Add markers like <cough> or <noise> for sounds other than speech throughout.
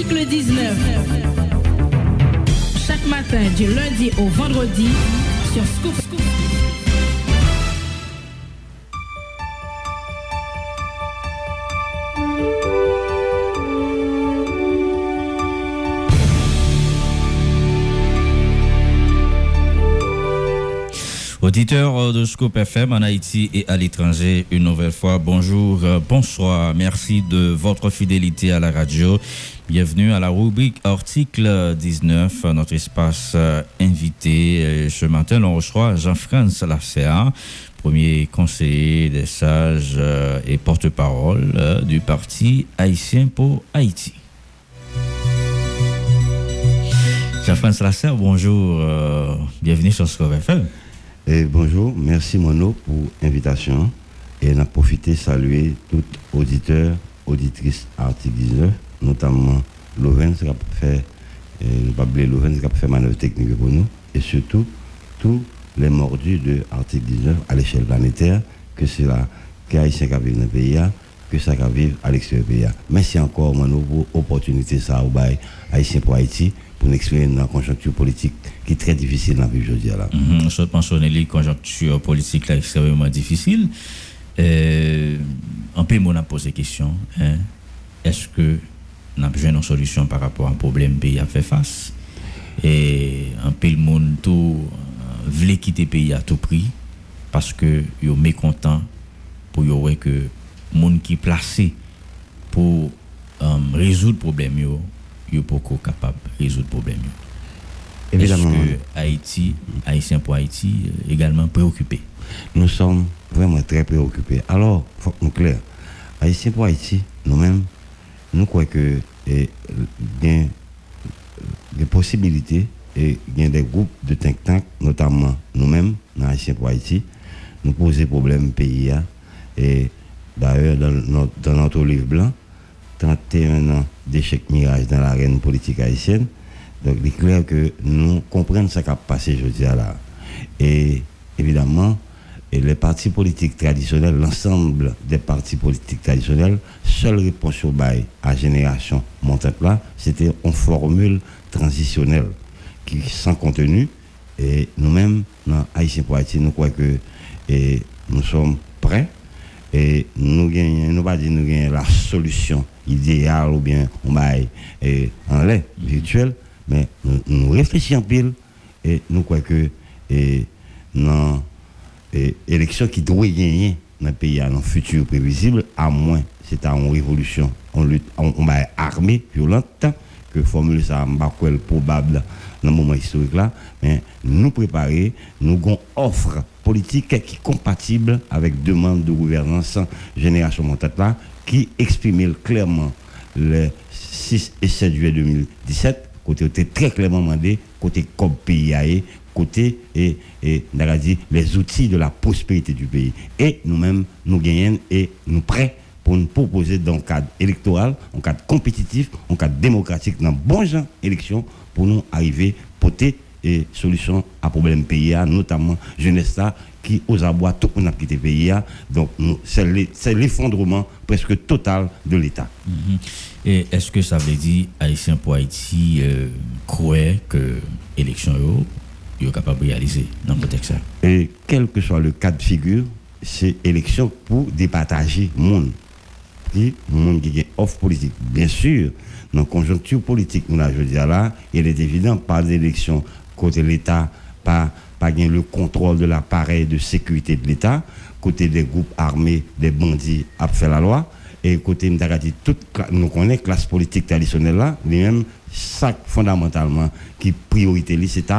Article 19. Chaque matin, du lundi au vendredi, sur Scoop Scoop. Auditeurs de Scoop FM en Haïti et à l'étranger, une nouvelle fois, bonjour, euh, bonsoir. Merci de votre fidélité à la radio. Bienvenue à la rubrique article 19, notre espace euh, invité. Ce matin, on reçoit Jean-France Lasserre, premier conseiller des sages euh, et porte-parole du parti haïtien pour Haïti. Jean-France Lasserre, bonjour, bienvenue sur Scoop FM bonjour, merci Mono pour l'invitation. Et on a profité de saluer tous auditeurs, auditrices article 19, notamment Loven, qui a fait, Loven, qui a fait manœuvre technique pour nous, et surtout tous les mordus de article 19 à l'échelle planétaire, que c'est là, qu'Haïtien qui vivent dans le pays, que ça qui vivre à l'extérieur du pays. Merci encore, Mono, pour l'opportunité, ça, au Haïtien pour Haïti pour nous expliquer une conjoncture politique qui est très difficile dans la vie aujourd'hui. Mm -hmm. Je pense que conjoncture politique là, extrêmement difficile. Euh, un peu, on a posé question. Hein? Est-ce que nous avons besoin d'une solution par rapport à un problème que pays a fait face Et un peu, le monde tout voulait quitter le pays à tout prix parce que est mécontent pour y que le monde qui placé pour euh, résoudre le problème yo poko capable de résoudre le problème. Évidemment. Est-ce que Haïti, Haïtien pour Haïti, également préoccupé Nous sommes vraiment très préoccupés. Alors, il faut que nous clair. Haïtien pour Haïti, nous-mêmes, nous croyons que il y a des possibilités et il y a des groupes de think tank, notamment nous-mêmes, dans Haïtien pour Haïti, nous poser problème pays. Et d'ailleurs, dans notre, dans notre livre blanc, 31 ans d'échec mirage dans l'arène politique haïtienne. Donc, il est clair que nous comprenons ce qui a passé aujourd'hui là. Et évidemment, et les partis politiques traditionnels, l'ensemble des partis politiques traditionnels, seule réponse au bail à génération montante là, c'était une formule transitionnelle qui sans contenu. Et nous-mêmes, dans Haïtien pour Haïti, nous croyons que et nous sommes prêts et nous gagnons, nous pas dire nous gagnons la solution idéale ou bien on et en lait virtuel, mais nous, réfléchissons en pile et nous croyons que et, dans l'élection qui doit gagner dans le pays, dans le futur prévisible, à moins c'est une révolution, on lutte, on, on armée violente, que formule ça, probable dans le moment historique là, mais nous préparer, nous avons offre politique qui est compatible avec demande de gouvernance génération montante là, qui exprime clairement le 6 et 7 juillet 2017, côté très clairement demandé, côté comme côté et, et les outils de la prospérité du pays. Et nous-mêmes, nous gagnons et nous prêts pour nous proposer dans le cadre électoral, en cadre compétitif, en cadre démocratique, dans bon genre élection, pour nous arriver porter et solution à problème pays, notamment jeunesse qui aux abois tout le monde a quitté pays. Donc c'est l'effondrement presque total de l'État. Mhm. Et est-ce que ça veut dire Haïtien pour Haïti euh, croit que l'élection est capable de réaliser dans le contexte Et quel que soit le cas de figure, c'est élection pour départager le monde. Le monde qui a offre politique. Bien sûr, dans la conjoncture politique, nous, je dis là, il est évident, par l'élection côté l'État, pas, pas le contrôle de l'appareil de sécurité de l'État, côté des groupes armés, des bandits à faire la loi, et côté dit toute nous connaissons classe politique traditionnelle là, lui-même, ça fondamentalement qui priorité c'est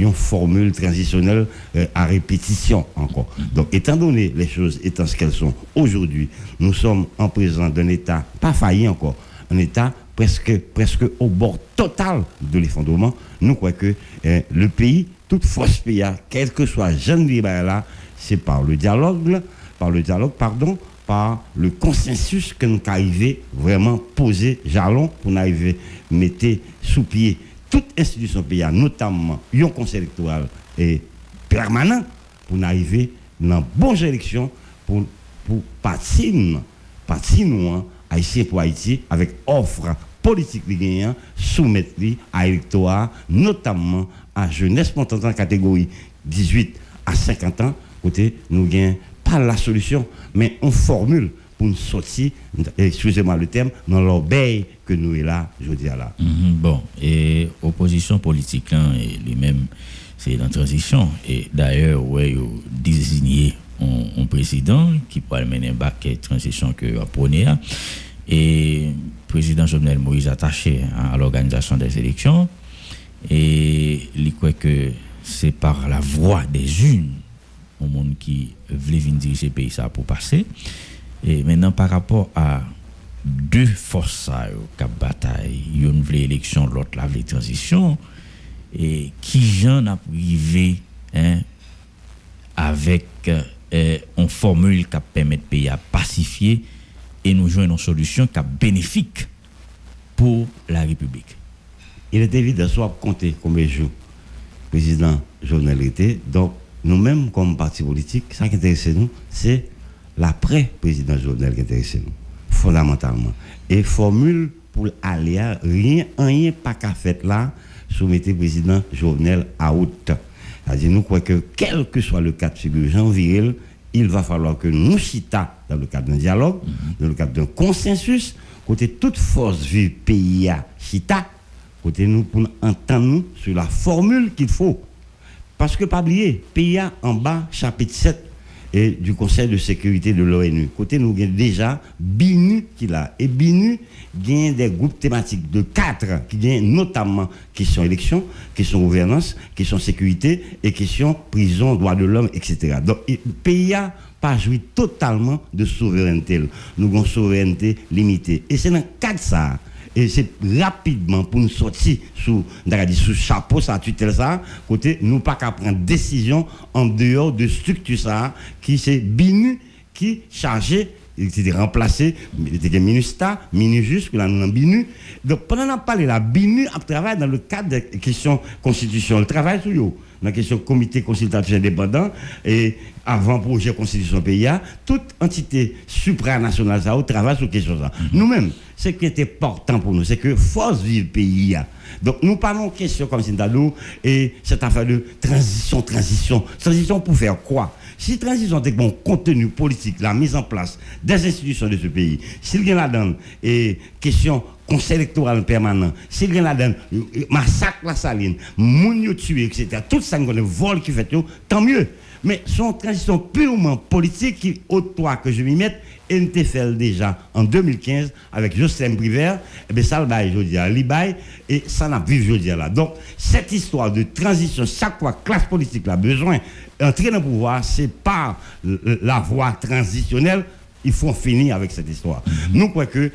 une formule transitionnelle euh, à répétition encore. Donc, étant donné les choses étant ce qu'elles sont aujourd'hui, nous sommes en présence d'un État pas failli encore, un État presque, presque au bord total de l'effondrement. Nous croyons que eh, le pays, toute force pays, quel que soit jeune là, c'est par le dialogue, par le dialogue, pardon, par le consensus que nous arrivons vraiment poser jalon pour arriver mettre sous pied toute institution pays, notamment un conseil électoral et permanent pour arriver dans bonne élection pour pour partir partir nous hein, Haïtien pour Haïti avec offre politique li soumettre à l'électorat, notamment à jeunesse montante catégorie 18 à 50 ans, côté nous gagnons pas la solution, mais on formule pour nous sortir, excusez-moi le terme, dans l'obéi que nous est là, je dis là. Mhm, bon, et opposition politique, hein, lui-même, c'est la transition. Et d'ailleurs, ouais, désigné un, président qui pourrait mener un bac transition que à hein. Et le président Jovenel Moïse attaché à l'organisation des élections. Et il croit que c'est par la voix des unes au monde qui voulait venir diriger le pays ça pour passer. Et maintenant, par rapport à deux forces qui bataille, une vraie élection, l'autre la vraie transition, et qui j'en a privé hein, avec euh, une formule qui permet de pays à pacifier et nous jouons une solution qui est bénéfique pour la République. Il est évident, soit compter combien de jours président était. Donc, nous-mêmes, comme parti politique, ce qui intéresse nous, c'est l'après-président Jovenel qui intéresse nous, fondamentalement. Et formule pour aller à rien, rien pas qu'à faire là, soumettre le président Jovenel à haute. C'est-à-dire, nous croyons que quel que soit le cas de figure Jean il va falloir que nous chita dans le cadre d'un dialogue, dans le cadre d'un consensus, côté toute force vive pays à chita, côté nous pour entendre sur la formule qu'il faut. Parce que pas oublier, PIA en bas, chapitre 7 et du Conseil de sécurité de l'ONU. Côté nous avons déjà BINU qui l'a. Et BINU gagne des groupes thématiques de quatre qui gagnent notamment question élection, question gouvernance, question sécurité et question prison, droits de l'homme, etc. Donc, PIA pas joué totalement de souveraineté. Nous avons une souveraineté limitée. Et c'est dans le cadre de ça et c'est rapidement pour nous sortir sous, sous chapeau, ça, tutelle ça, côté, nous pas qu'à prendre décision en dehors de structure qui c'est BINU, qui chargé il était remplacé, il était MINUSTA, MINUJUS, là nous BINU. Donc pendant qu'on a parlé, la BINU a travaillé dans le cadre des questions constitutionnelles, travaille sur eux dans la question comité consultatif indépendant et avant projet constitution pays, toute entité supranationale ça travaille sur question ça. Mhm. Nous-mêmes, ce qui est important pour nous, c'est que force vive pays. Donc nous parlons de question comme Sindalou et cette affaire de transition, transition. Transition pour faire quoi? Si transition est bon contenu politique, la mise en place des institutions de ce pays, s'il y a là-dedans et question conseil électoral permanent, s'il y a massacre la saline, moun tué, etc. Tout ça, le vol qui fait, tant mieux. Mais son transition purement politique qui, au toit que je m'y mette, NTFL déjà en 2015 avec Jocelyn Briver, et eh bien ça le bail, je à l'IBAI, et ça n'a vu, je dis là. Donc, cette histoire de transition, chaque fois classe politique a besoin d'entrer dans le pouvoir, c'est pas la voie transitionnelle, il faut finir avec cette histoire. Nous croyons que,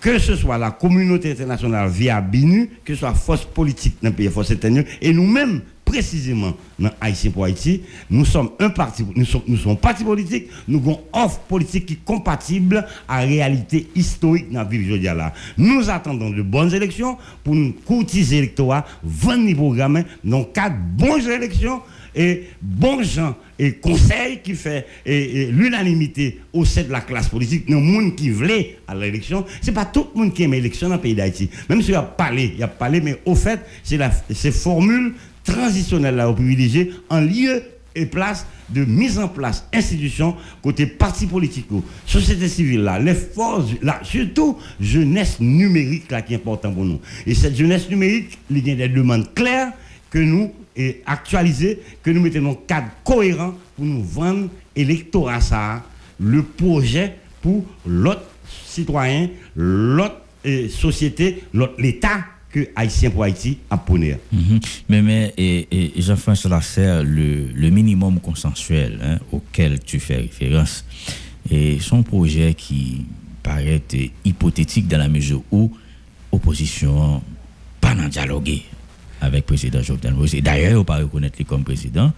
que ce soit la communauté internationale via BINU, que ce soit force politique dans le pays, force et nous-mêmes, précisément dans Haïtien pour Haïti, nous sommes un parti, nous sommes, politique, nous avons offre politique qui est compatible à la réalité historique dans la ville là. Nous attendons de bonnes élections pour nous courtiser l'électorat, vendre les programmes dans quatre bonnes élections et bons gens et conseils qui fait l'unanimité au sein de la classe politique, le monde qui voulait à l'élection, c'est pas tout le monde qui aime l'élection dans le pays d'Haïti. Même s'il y a parlé, il a parlé, mais au fait, c'est la ces formules transitionnelles là au privilégié en lieu et place de mise en place institutions côté parti politique, société civile là, les forces là, surtout jeunesse numérique là qui est important pour nous. Et cette jeunesse numérique, il y a des demandes claires que nous et actualiser, que nous mettons un cadre cohérent pour nous vendre électorat ça, le projet pour l'autre citoyen, l'autre eh, société, l'autre l'État que Haïtien pour Haïti a ponir. Mhm. Mais, mais et, Jean-François Lasserre, le, le minimum consensuel hein, auquel tu fais référence, et son projet qui paraît hypothétique dans la mesure où opposition pas dialoguer avec le président Jovenel Moïse. D'ailleurs, on pas reconnaître lui comme président.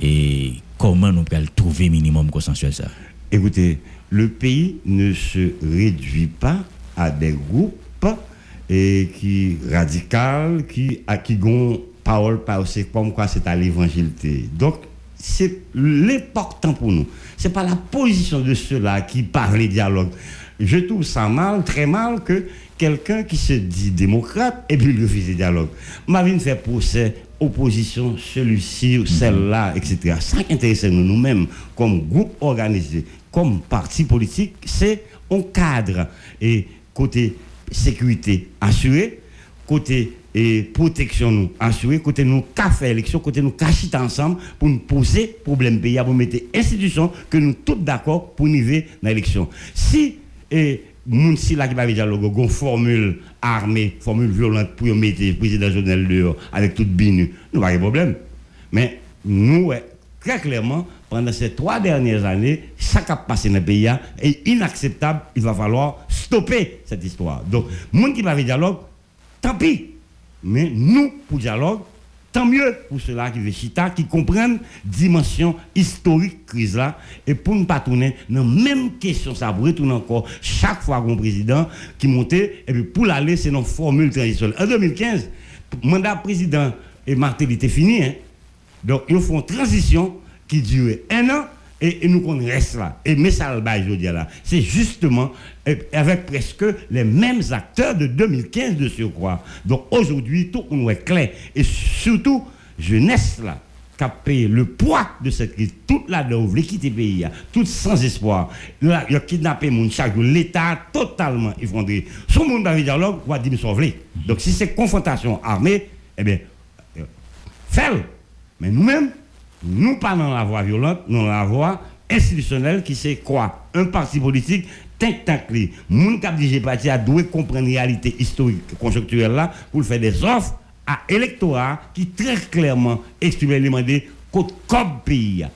Et comment nous pouvons trouver minimum consensuel ça? Écoutez, le pays ne se réduit pas à des groupes et qui radical, qui à qui gon parole c'est comme quoi c'est à l'évangile. Donc c'est l'important pour nous. C'est pas la position de ceux-là qui parlent dialogue. Je trouve ça mal, très mal, que quelqu'un qui se dit démocrate et puis refuse le dialogue. Marine fait procès, opposition, celui-ci, celle-là, etc. Ça qui intéresse nous, nous-mêmes, comme groupe organisé, comme parti politique, c'est un cadre et côté sécurité assurée, côté protection nous assurée, côté nous fait élection, côté nous cachit ensemble pour nous poser problème pays, pour mettre institution que nous tous d'accord pour arriver dans l'élection. Si et moun si là qui va dialogue, une formule armée, formule violente pour mettre le président Jovenel dehors avec toute binu, nous pas de problème. Mais nous, très clairement, pendant ces trois dernières années, ça qui a passé dans le pays est inacceptable. Il va falloir stopper cette histoire. Donc, monde qui va dialogue, tant pis. Mais nous, pour dialogue, tant mieux pour ceux-là qui veulent chita, qui comprennent dimension historique crise là, et pour ne pas tourner dans la même question, ça pour retourner encore chaque fois qu'on président qui montait, et puis pour l'aller, c'est une formule traditionnelle. En 2015, mandat président et Martel était fini, hein. donc ils font une transition qui dure un an et, nous qu'on reste là. Et ça je dis là, c'est justement avec presque les mêmes acteurs de 2015 de surcroît. Donc aujourd'hui, tout on est clair. Et surtout, jeunesse là, qui a payé le poids de cette crise, toute la dove, quitter le pays, tout sans espoir. Il a kidnappé mon chaque l'État totalement effondré. Son monde dans le dialogue, on va dire Donc si c'est confrontation armée, eh bien, euh, fais-le. Mais nous-mêmes, nous pas dans la voie violente, nous dans la voie institutionnelle qui c'est quoi? Un parti politique tank tank li. Moun kap dirige parti a doué comprendre réalité historique conjoncturelle là pour faire des offres à électorat qui très clairement exprime les mandés côté comme pays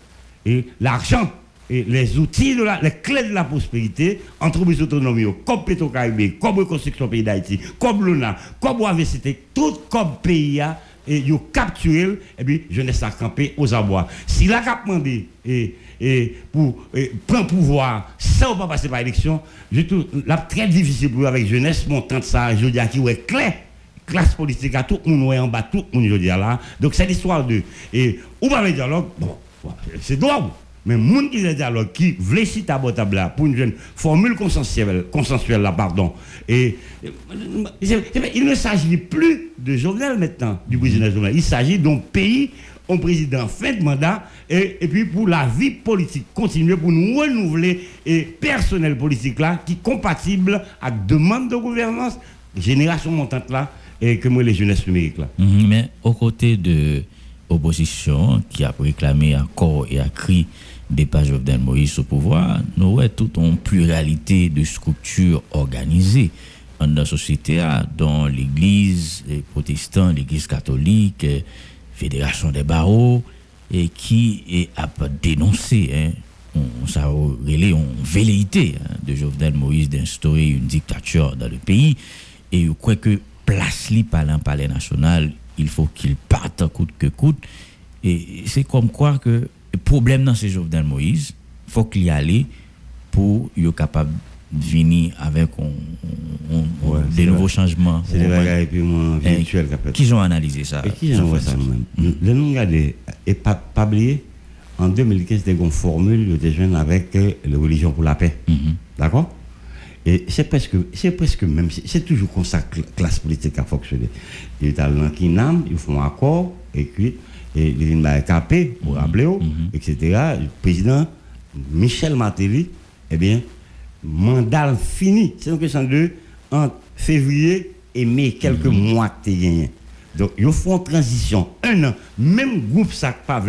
l'argent et les outils de la, les clés de la prospérité, entreprises autonomes, comme Petro-Caribé, comme Reconstruction Pays d'Haïti, comme Luna, comme OAVCT, tout comme pays et ils capturé et puis jeunesse a campé aux abois. Si la cap demandé et, et pour prendre pouvoir sans pas passer par élection, je trouve la très difficile pour avec jeunesse montant ça, je dis à qui est clair classe politique à tout le monde en bas tout le monde je dis là. Donc c'est l'histoire de et ou pas le dialogue, bon, c'est droit. Mais monde qui le dialogue, qui voulait citer à pour une jeune formule consensuelle, consensuelle là, pardon. Et il ne s'agit plus de Jovenel maintenant, du président Jovenel. Il s'agit d'un pays, un président fin de mandat, et, et, puis pour la vie politique continuer, pour nous renouveler et personnel politique là, qui est compatible avec demande de gouvernance, génération montante là, et que moi les jeunesses numériques là. Mhm, mais aux côtés de l'opposition qui a réclamé corps et à cri pages Jovenel Moïse au pouvoir, nous avons toute une pluralité de structures organisées dans la société, dont l'Église protestante, l'Église catholique, Fédération des barreaux, et qui a dénoncé, hein, on, ça une velléité hein, de Jovenel Moïse d'instaurer une dictature dans le pays. Et je crois que place li par palais national, il faut qu'il parte coûte que coûte. Et c'est comme quoi que problème dans ces Jovenel Moïse, il faut qu'il y aille pour être capable de venir avec des nouveaux changements. C'est des bagages virtuels. Qui ont analysé ça Et qui ont ça nous-mêmes Le nom regardé, et pas, pas oublier, en 2015, il y a une formule de jeunes avec euh, la religion pour la paix. Mm-hmm. D'accord? Et c'est presque, c'est presque même, c'est toujours comme ça que la classe politique a fonctionné. Italiens qui n'aiment, ils font un accord, écrit, et il y a capé, pour rappeler, etc. Le président Michel Martelly, eh bien, mandat fini. C'est une question de entre février et mai, quelques mhm. mois que tu gagné. Donc, ils font transition. Un an, même groupe ça pas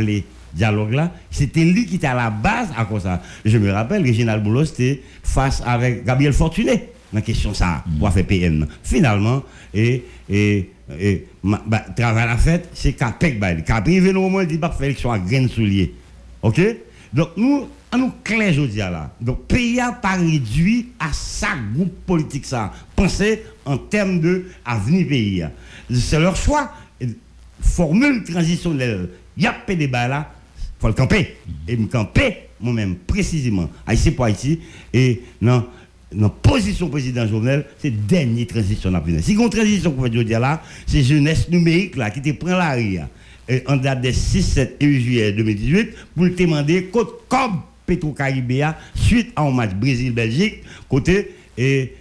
dialogue là, c'était lui qui était à la base à quoi ça. Je me rappelle, Réginald Boulos était face avec Gabriel Fortuné dans la question ça, pour faire PM. Finalement, et, et et bah, travail à la fête, c'est Pek Bail. Qu'à privé, au moment, il dit, bah, faire élection à graines souliers. OK? Donc, nous, on nous clair aujourd'hui là. Donc, pays n'a pas réduit à sa groupe politique ça. Pensez en termes de avenir pays. C'est leur choix. Formule transitionnelle. Il y a pas débat là. Il faut le camper. Et me camper, moi-même, précisément, Haïti pour Haïti. Et non dans position président Jovenel, c'est dernière transition à venir. Si une transition qu'on veut dire là, c'est jeunesse numérique là qui te prend la rire. En date des 6, 7 et 8 juillet 2018 pour te demander comme Petro-Caribéa suite à un match Brésil-Belgique côté et,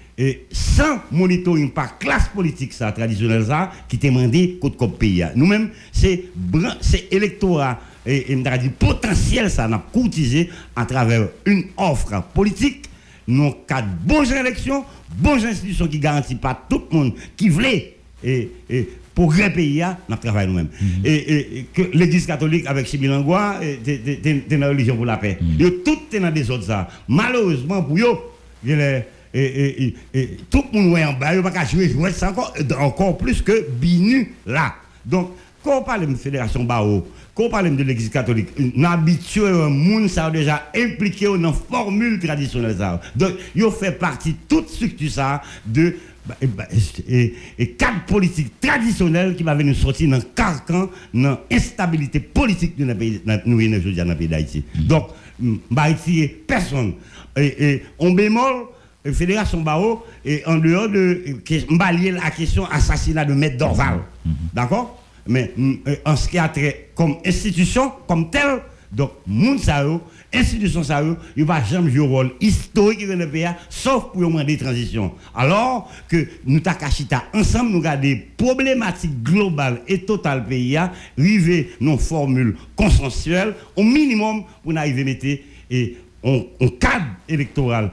sans monitoring par classe politique ça traditionnelle ça qui t'a demandé côté comme pays. Nous-mêmes c'est électorat et, et potentiel ça n'a courtisé à travers une offre politique non cadre bonnes élections, bonnes institutions qui garantissent pas tout le monde qui voulait et, et progrès pays nous travaillons nous-mêmes. et, et- et que l'église catholique avec t'es dans la religion pour la paix. Yo tout est dans des autres ça. Malheureusement pour eux, et, et, et, et tout le monde est en bas, il pas qu'à jouer, jouer, c'est encore, encore plus que Binu là. Donc, quand on parle de fédération Bao, quand on parle de l'église catholique, on habitue un monde ça a déjà impliqué dans la formule traditionnelle ça. Donc, il fait partie de toute structure ça de bah, et, bah, et, et cadre politique traditionnel qui va venir sortir dans le carcan, dans l'instabilité politique de notre pays, nous aujourd'hui dans le pays d'Haïti. Donc, bah, Haïti, personne. Et, et on bémol, Fédération Bao, et en dehors de, lié la question assassinat de Maître Dorval. D'accord? Mais mm, euh, en ce qui a trait comme institution, comme telle, donc, moun sa yo, institution sa yo, il va jamais jouer rôle historique dans le pays, sauf pour demander transition. Alors que nous ta kachita ensemble, nous avons des problématiques globales et totales pays, arriver nos formules consensuelles, au minimum, pour arriver à mettre et on, on cadre électoral.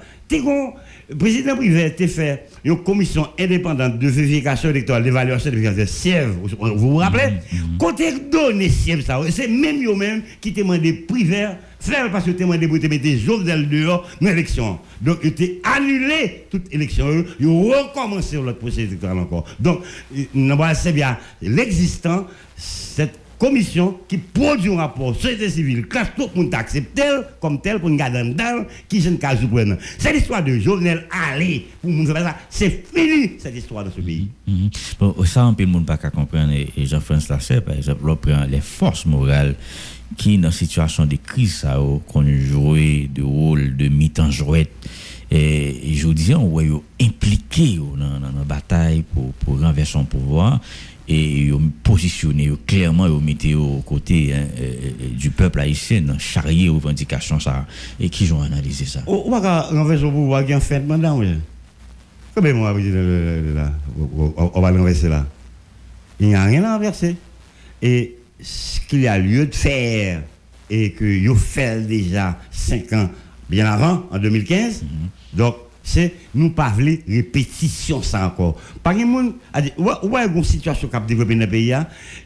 Le président privé a fait une commission indépendante de vérification électorale, d'évaluation de siège. Vous vous vous rappelez Côté donné siège, ça, c'est même eux-mêmes qui demandé privé faire parce que demandé pour mettre Jovenel dehors dans l'élection. Donc, ils ont annulé toute élection. Ils ont recommencé l'autre processus électoral encore. Donc, c'est bien l'existant, cette commission qui produit un rapport société civile, classe tout le monde accepté comme tel pour une garde dedans, qui je ne cas prendre. C'est l'histoire de Jovenel Allé, pour nous ça, c'est fini cette histoire dans ce pays. Mhm. Bon, ça, un peu le monde pas comprendre. Et, Jean-François Lasset, par exemple, on les forces morales qui, dans situation de crise, ça, ont joué de rôle de mi-temps jouette. Et, je vous disais, on voit impliqué dans, dans la bataille pour, pour renverser son pouvoir et ils ont positionné clairement ils ont mis aux côtés hein, du peuple haïtien dans charrier aux revendications ça. Et qui ont analysé ça? On va renverser au pouvoir qui en fait oui. Président, là, on va renverser là. Il n'y a rien à renverser. Et ce qu'il y a lieu de faire, et que vous fait déjà 5 ans bien avant, en 2015, donc c'est nous pas voulons répétition ça encore. Par exemple, où est une situation qui a développé dans le pays,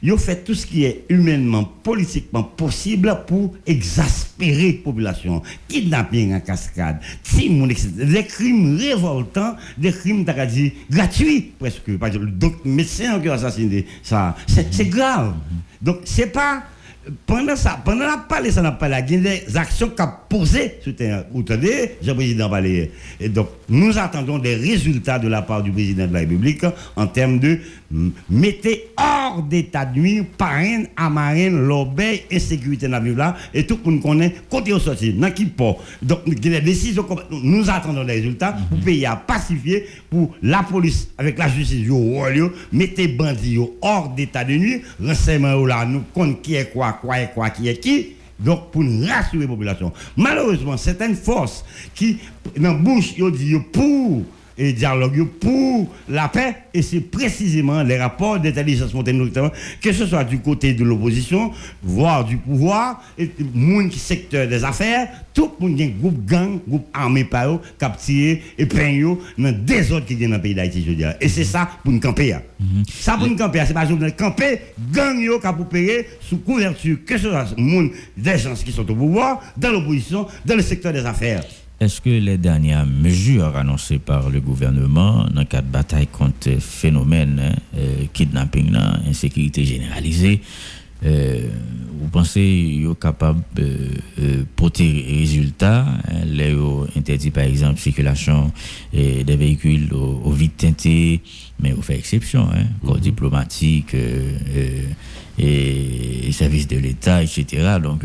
ils fait tout ce qui est humainement, politiquement possible pour exaspérer la population. Kidnapping en cascade. Des crimes révoltants, des crimes gratuits presque. Par exemple, donc médecin qui a assassiné, ça, c'est grave. Donc c'est pas pendant ça, pendant la parler, ça n'a pas la il des actions qu'a posées sur terrain. Vous entendez, Jean-Président parler. Et donc, nous attendons des résultats de la part du président de la République en termes de mettez hors d'état de nuire, parraine, amarine, l'obéi, insécurité dans la ville là, et tout le monde connaît, côté au sorti, dans qui pas. Donc, des décisions, nous attendons des résultats pour le pays à pacifier, pour la police, avec la justice, mettez bandits hors d'état de nuire, renseignement là, nous compte qui est quoi, quoi est quoi, qui est qui. Donc, pour nous rassurer la population. Malheureusement, certaines forces qui, dans la bouche, ils disent pour et dialogue pour la paix, et c'est précisément les rapports d'intelligence notamment, que ce soit du côté de l'opposition, voire du pouvoir, et le monde qui secteur des affaires, tout le monde, groupe gang, groupe armé par eux, capturé et peint dans des autres qui viennent dans le pays d'Haïti, je veux dire. Et c'est ça pour nous camper. hein. Ça pour nous camper, c'est pas juste camper, gang yo qui payer sous couverture, que ce soit monde, des gens qui sont au pouvoir, dans l'opposition, dans le secteur des affaires. Est-ce que les dernières mesures annoncées par le gouvernement dans le cadre de bataille contre le phénomène hein, euh, kidnapping, là, insécurité généralisée, euh, vous pensez qu'ils sont capables de euh, porter résultat hein, Les interdit par exemple circulation des véhicules au, au vide teinté, mais on fait exception, hein, corps diplomatique et, services de l'État, etc. Donc,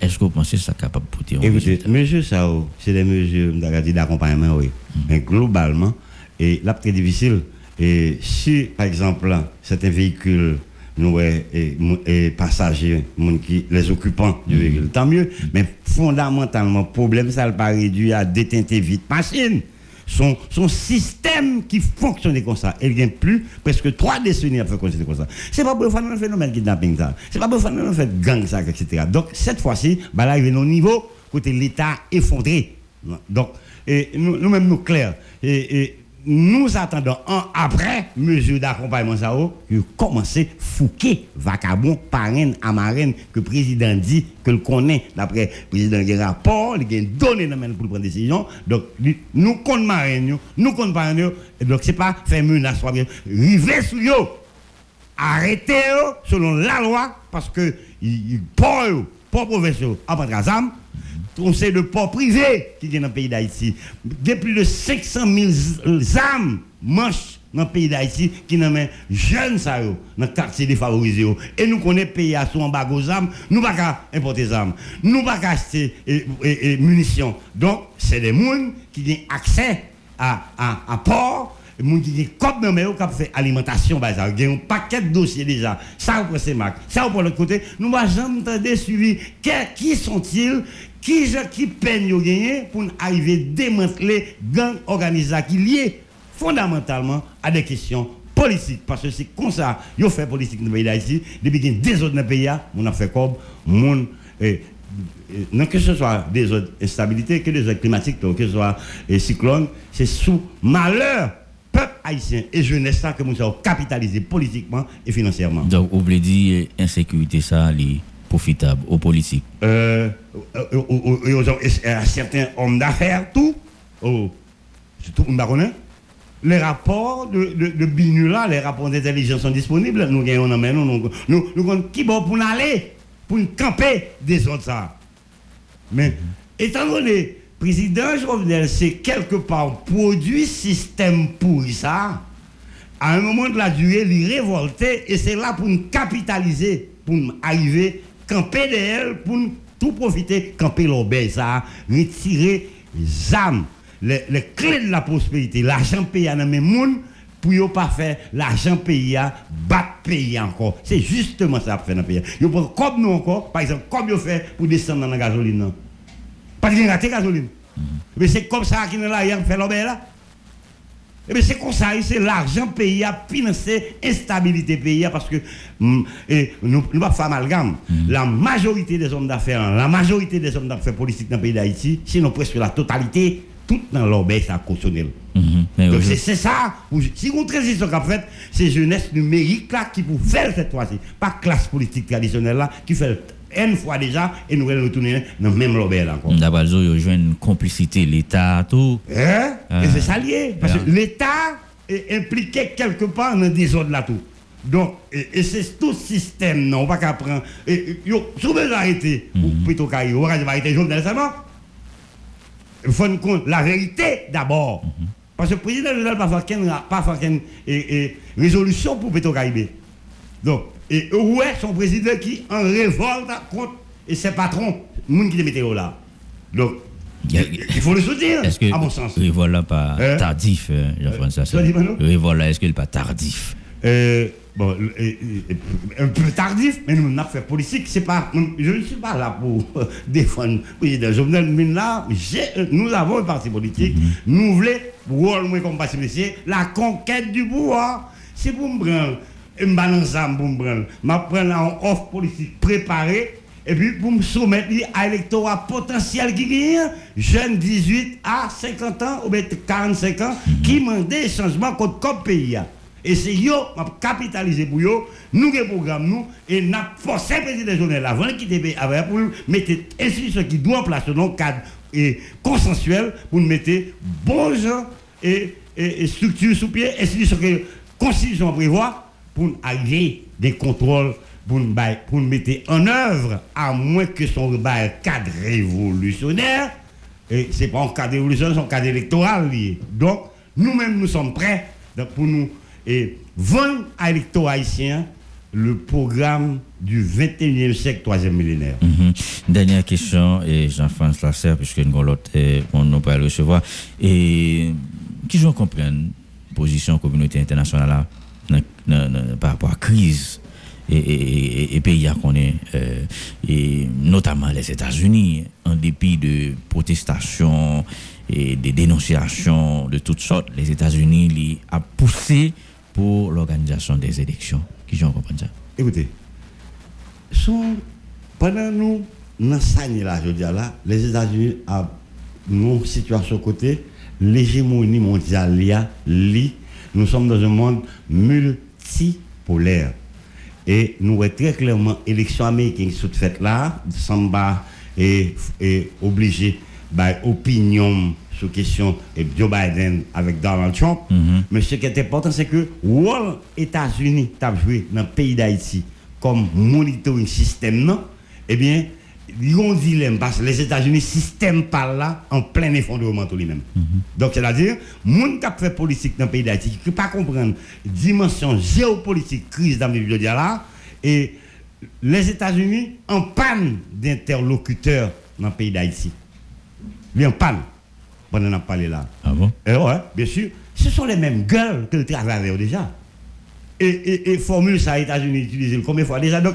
est-ce que vous pensez que ça capable de porter Écoutez, mesures ça, c'est des mesures d'accompagnement, oui. Mais globalement, et là, très difficile. Et si, par exemple, certains véhicules, nous, et, et passagers, qui, les occupants du véhicule, tant mieux. Mais fondamentalement, le problème, ça ne pas réduit à détenter vite machine. Son, son système qui fonctionnait comme ça. Il vient plus presque trois décennies faire fonctionner comme ça. C'est pas pour faire un phénomène kidnapping ça. C'est pas pour faire fait gang ça, etc. Donc cette fois-ci, bah là, il est au niveau côté l'État effondré. Donc, et nous, nous-mêmes, nous clairs. Et, et nous attendons un après mesure d'accompagnement ça qui commencer fouquer vacabon parrain à marraine que le président dit que le connaît. D'après le président il rapport il a donné pour prendre décision. Donc nous compte marraine nous compte parrain donc c'est pas faire menace soit bien river sur eux arrêter selon la loi parce que il pas pas professeur à prendre conseil de port privé qui est dans le pays d'Haïti. Il y a plus de 500 000 âmes manches dans le pays d'Haïti qui sont jeunes ça dans le quartier défavorisé. Et nous connaissons pays à son embargo âmes, nous ne pouvons pas importer des armes, nous ne pouvons pas acheter et, munitions. Donc, c'est des gens qui ont accès à, à, à port moun qui dit comme non mais qui fait alimentation bah ça un paquet de dossiers déjà ça pour ces marques ça pour l'autre côté nous va jamais entendre suivi qui sont-ils qui qui peine yo gagner pour arriver à démanteler gang organisé qui lié fondamentalement à des questions politiques? Parce que c'est comme ça yo fait politique dans le pays d'Haïti depuis qu'il y a des autres pays on a fait comme moun eh, eh, que ce soit des autres instabilités que des autres climatiques que ce soit des cyclones c'est sous malheur peuple haïtien et jeunesse ça que nous avons capitalisé politiquement et financièrement. Donc, vous voulez dire insécurité ça, est profitable aux politiques euh, et à certains hommes d'affaires, tout, oh, tout les rapports de, Binula, les rapports d'intelligence sont disponibles. Nous gagnons nous, nous, nous, nous, qui bon pour aller, pour camper des autres ça. Mais, étant donné président Jovenel, c'est quelque part produit système pour ça. À un moment de la durée, il révolté et c'est là pour nous capitaliser, pour nous arriver, camper de pour nous tout profiter, camper l'obéi ça, retirer les âmes, les, clés de la prospérité, l'argent payé à mes monde pour ne pas faire l'argent payé battre payer encore. C'est justement ça pour faire dans le pays. Comme nous encore, par exemple, comme vous fait pour descendre dans la gasoline. Pas de raté gasoline. Mais c'est comme ça qu'il là hier fait l'obé là. Et bien c'est comme ça, c'est l'argent payé à financer instabilité pays parce que mm, et nous ne pas faire amalgame. Mm. La majorité des hommes d'affaires, la majorité des hommes d'affaires politiques dans le pays d'Haïti, sinon presque la totalité, tout dans l'obé, ça a cautionné. Mm-hmm. Donc c'est ça, si vous transition qu'a fait, c'est jeunesse numérique là qui vous faire cette fois-ci, pas classe politique traditionnelle là qui fait une fois déjà et nous allons retourner dans le même lobel encore. D'abord, il y a une complicité, l'État, tout. Hein? Et c'est ça lié. Parce que l'État est impliqué quelque part dans des ordres là tout. Donc, et, c'est tout système, non, on va pas prendre. Et, si vous arrêter, ou mhm. plutôt qu'à on va arrêter Jovenel seulement. Il faut compte la vérité d'abord. Mhm. Parce que le président ne va pas faire une résolution pour Péto Donc, et où est son président qui en révolte contre et ses patrons, gens qui les là? Donc, il faut le soutenir, à mon sens. Révolte là pas hein? tardif, hein, Jean-François? Euh, révolte là, est-ce qu'il n'est pas tardif? Euh, bon, un peu tardif, mais nous, avons fait politique, c'est pas, je ne suis pas là pour <laughs> défendre le président Jovenel, mais là, nous avons un parti politique, mm-hmm. nous voulons, pour comme parti la conquête du pouvoir. C'est pour me prendre je balance ça pour me prendre. Je prends en offre politique préparée et puis pour me soumettre à l'électorat potentiel qui gagne, jeunes 18 à 50 ans ou 45 ans, qui demandent des changements contre le pays. Et c'est eux qui capitaliser pour eux, nous avons programme nous, et nous avons forcé le président de journée avant de quitter avec pour mettre institutions qui doivent en place dans le cadre et consensuel pour nous mettre bons gens et, et, structures sous pied, institutions que la Constitution prévoit pour arriver des contrôles pour nous, mettre en œuvre, à moins que son cadre révolutionnaire, et ce n'est pas un cadre révolutionnaire, c'est un cadre électoral lié. Donc, nous-mêmes, nous sommes prêts pour nous vendre à l'électorat haïtien le programme du 21e siècle, troisième millénaire. Mhm. Dernière question, et Jean-François Lasserre, puisque nous on nous pas recevoir. Et qui je comprenne position communauté internationale là, par rapport à la crise et, pays qu'on est, euh, et notamment les États-Unis, en dépit de protestations et des dénonciations de toutes sortes, les États-Unis ont poussé pour l'organisation des élections. Qui j'en comprends ça? Écoutez, pendant nous, dans là, je dis les États-Unis ont une situation côté, l'hégémonie mondiale, nous sommes dans un monde multipolaire. Et nous voyons très clairement l'élection américaine sous fait là, Samba est, est obligé par opinion sur question de Joe Biden avec Donald Trump. Mhm. Mais ce qui est important, c'est que les États-Unis ont joué dans le pays d'Haïti comme monitoring système, eh bien, ont un dilemme parce que les États-Unis, système par là, en plein effondrement tout lui-même. Mhm. Donc, c'est-à-dire, les qui fait politique dans le pays d'Haïti, qui ne pas comprendre la dimension géopolitique crise dans le milieu là, et les États-Unis en panne d'interlocuteurs dans le pays d'Haïti. Ils en panne pendant qu'on a parlé là. Ah bon? Et eh ouais, bien sûr. Ce sont les mêmes gueules que le travail déjà et, et, formule ça, États-Unis utilisent combien de fois déjà. Donc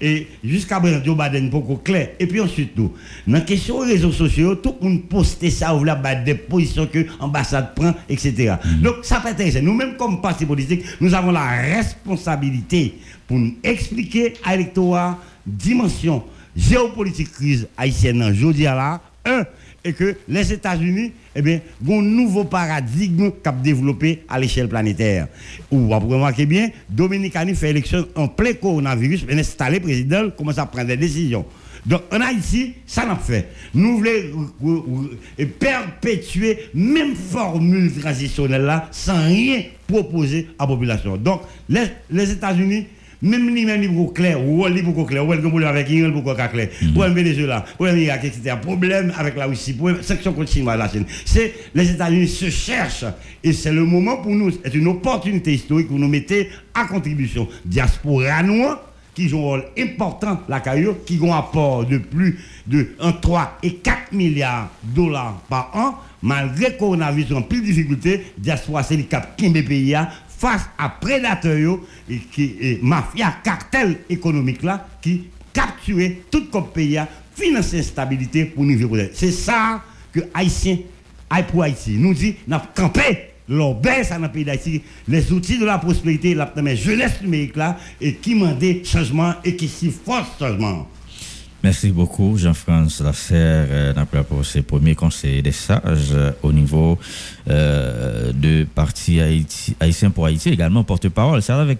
et jusqu'à présent Joe Biden beaucoup clair. Et puis ensuite tout dans la question des réseaux sociaux tout le monde poste ça ou là des positions que l'ambassade prend etc mm. donc ça peut être nous même comme parti politique nous avons la responsabilité pour nous expliquer à l'électorat dimension géopolitique crise haïtienne. Aujourd'hui là un et que les États-Unis, eh bien, ont un nouveau paradigme qui a développé à l'échelle planétaire. Ou, vous remarquez bien, Dominicani fait élection en plein coronavirus, mais installé président, commence à prendre des décisions. Donc, en Haïti, ça n'a fait. Nous voulons perpétuer même formule traditionnelle là, sans rien proposer à la population. Donc, les, les États-Unis, même lui même il clair. Ou il beaucoup clair. Ou il problème avec beaucoup clair. Ou Venezuela ou Irak etc problème avec la Russie. Section contre Chine la Chine c'est les États-Unis se cherchent. Et c'est le moment pour nous. C'est une opportunité historique pour nous mettre à contribution. Diaspora noire qui joue un rôle important la caillou qui ont un apport de plus de 3 et 4 milliards de dollars par an. Malgré qu'on a vu en plus de difficultés diaspora c'est le cap qui pays face à prédateurs et qui et mafia cartel économique là qui capturent tout le pays financer stabilité pour nous c'est ça que haïtien pour Haïti nous dit n'a campé baisse dans le pays d'Haïti. Les outils de la prospérité la jeunesse numérique et qui demandent changement et qui s'y force changement Merci beaucoup, Jean-France Lasserre, euh, pour ses premiers conseils des sages au niveau euh, de Parti Haïti, Haïtien pour Haïti, également porte-parole. C'est avec